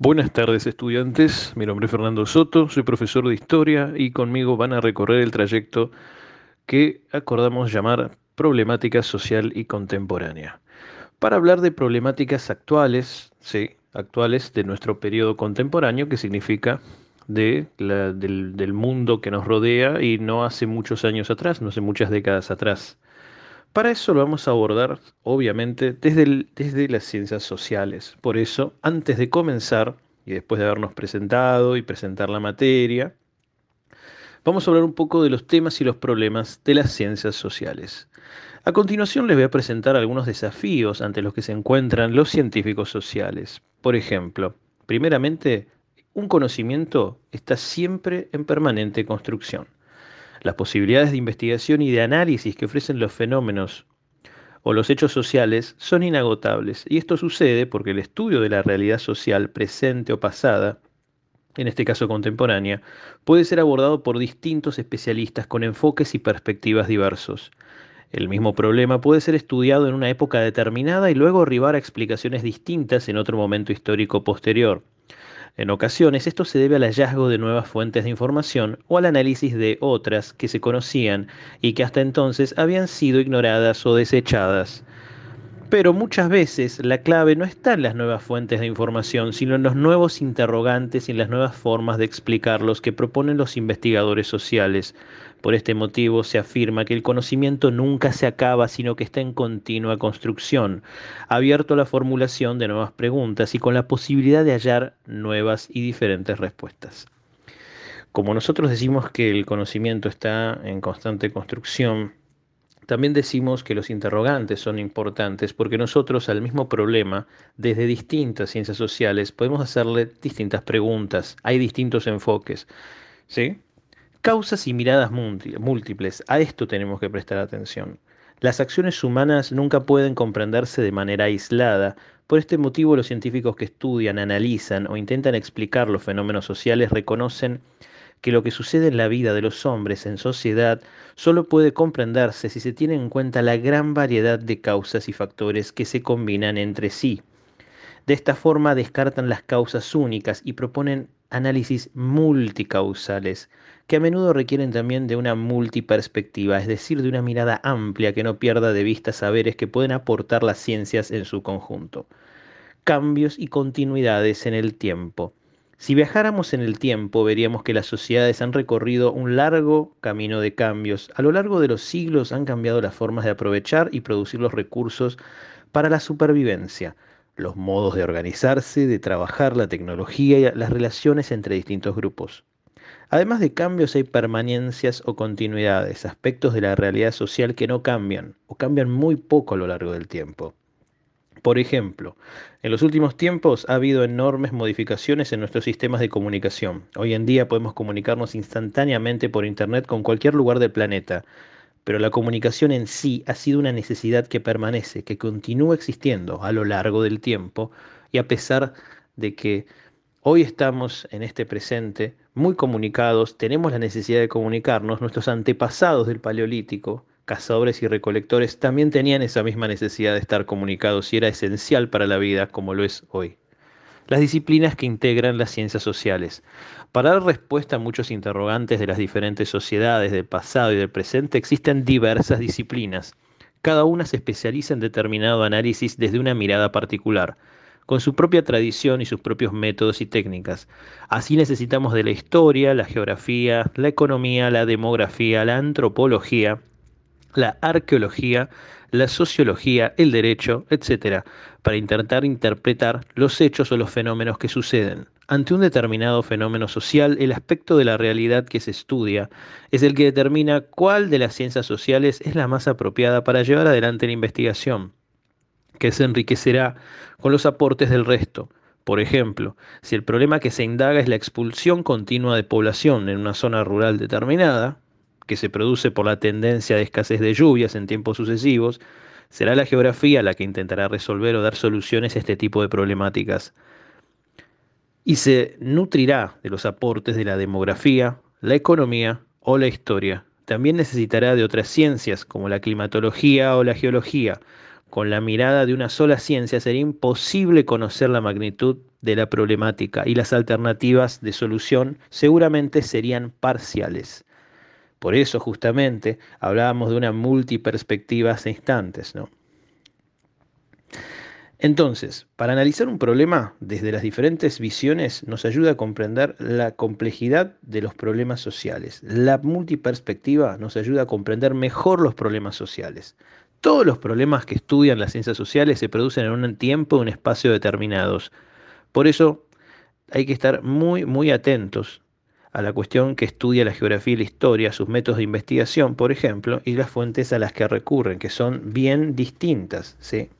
Buenas tardes estudiantes, mi nombre es Fernando Soto, soy profesor de historia y conmigo van a recorrer el trayecto que acordamos llamar problemática social y contemporánea. Para hablar de problemáticas actuales, sí, actuales de nuestro periodo contemporáneo, que significa de del, del mundo que nos rodea y no hace muchos años atrás, no hace muchas décadas atrás. Para eso lo vamos a abordar, obviamente, desde, las ciencias sociales. Por eso, antes de comenzar, y después de habernos presentado y presentar la materia, vamos a hablar un poco de los temas y los problemas de las ciencias sociales. A continuación les voy a presentar algunos desafíos ante los que se encuentran los científicos sociales. Por ejemplo, primeramente, un conocimiento está siempre en permanente construcción. Las posibilidades de investigación y de análisis que ofrecen los fenómenos o los hechos sociales son inagotables, y esto sucede porque el estudio de la realidad social presente o pasada, en este caso contemporánea, puede ser abordado por distintos especialistas con enfoques y perspectivas diversos. El mismo problema puede ser estudiado en una época determinada y luego arribar a explicaciones distintas en otro momento histórico posterior. En ocasiones esto se debe al hallazgo de nuevas fuentes de información o al análisis de otras que se conocían y que hasta entonces habían sido ignoradas o desechadas. Pero muchas veces la clave no está en las nuevas fuentes de información, sino en los nuevos interrogantes y en las nuevas formas de explicarlos que proponen los investigadores sociales. Por este motivo se afirma que el conocimiento nunca se acaba, sino que está en continua construcción, abierto a la formulación de nuevas preguntas y con la posibilidad de hallar nuevas y diferentes respuestas. Como nosotros decimos que el conocimiento está en constante construcción, también decimos que los interrogantes son importantes porque nosotros al mismo problema, desde distintas ciencias sociales, podemos hacerle distintas preguntas, hay distintos enfoques. ¿Sí? Causas y miradas múltiples, a esto tenemos que prestar atención. Las acciones humanas nunca pueden comprenderse de manera aislada. Por este motivo los científicos que estudian, analizan o intentan explicar los fenómenos sociales reconocen que lo que sucede en la vida de los hombres en sociedad solo puede comprenderse si se tiene en cuenta la gran variedad de causas y factores que se combinan entre sí. De esta forma descartan las causas únicas y proponen análisis multicausales, que a menudo requieren también de una multiperspectiva, es decir, de una mirada amplia que no pierda de vista saberes que pueden aportar las ciencias en su conjunto. Cambios y continuidades en el tiempo. Si viajáramos en el tiempo, veríamos que las sociedades han recorrido un largo camino de cambios. A lo largo de los siglos han cambiado las formas de aprovechar y producir los recursos para la supervivencia los modos de organizarse, de trabajar, la tecnología y las relaciones entre distintos grupos. Además de cambios hay permanencias o continuidades, aspectos de la realidad social que no cambian o cambian muy poco a lo largo del tiempo. Por ejemplo, en los últimos tiempos ha habido enormes modificaciones en nuestros sistemas de comunicación. Hoy en día podemos comunicarnos instantáneamente por Internet con cualquier lugar del planeta, pero la comunicación en sí ha sido una necesidad que permanece, que continúa existiendo a lo largo del tiempo y a pesar de que hoy estamos en este presente muy comunicados, tenemos la necesidad de comunicarnos, nuestros antepasados del Paleolítico, cazadores y recolectores, también tenían esa misma necesidad de estar comunicados y era esencial para la vida como lo es hoy las disciplinas que integran las ciencias sociales. Para dar respuesta a muchos interrogantes de las diferentes sociedades del pasado y del presente existen diversas disciplinas. Cada una se especializa en determinado análisis desde una mirada particular, con su propia tradición y sus propios métodos y técnicas. Así necesitamos de la historia, la geografía, la economía, la demografía, la antropología, la arqueología, la sociología, el derecho, etc., para intentar interpretar los hechos o los fenómenos que suceden. Ante un determinado fenómeno social, el aspecto de la realidad que se estudia es el que determina cuál de las ciencias sociales es la más apropiada para llevar adelante la investigación, que se enriquecerá con los aportes del resto. Por ejemplo, si el problema que se indaga es la expulsión continua de población en una zona rural determinada, que se produce por la tendencia de escasez de lluvias en tiempos sucesivos, será la geografía la que intentará resolver o dar soluciones a este tipo de problemáticas. Y se nutrirá de los aportes de la demografía, la economía o la historia. También necesitará de otras ciencias como la climatología o la geología, con la mirada de una sola ciencia sería imposible conocer la magnitud de la problemática y las alternativas de solución seguramente serían parciales. Por eso justamente hablábamos de una multiperspectiva hace instantes, ¿no? Entonces, para analizar un problema desde las diferentes visiones nos ayuda a comprender la complejidad de los problemas sociales. La multiperspectiva nos ayuda a comprender mejor los problemas sociales. Todos los problemas que estudian las ciencias sociales se producen en un tiempo y un espacio determinados. Por eso hay que estar muy, muy atentos a la cuestión que estudia la geografía y la historia, sus métodos de investigación, por ejemplo, y las fuentes a las que recurren, que son bien distintas. ¿sí?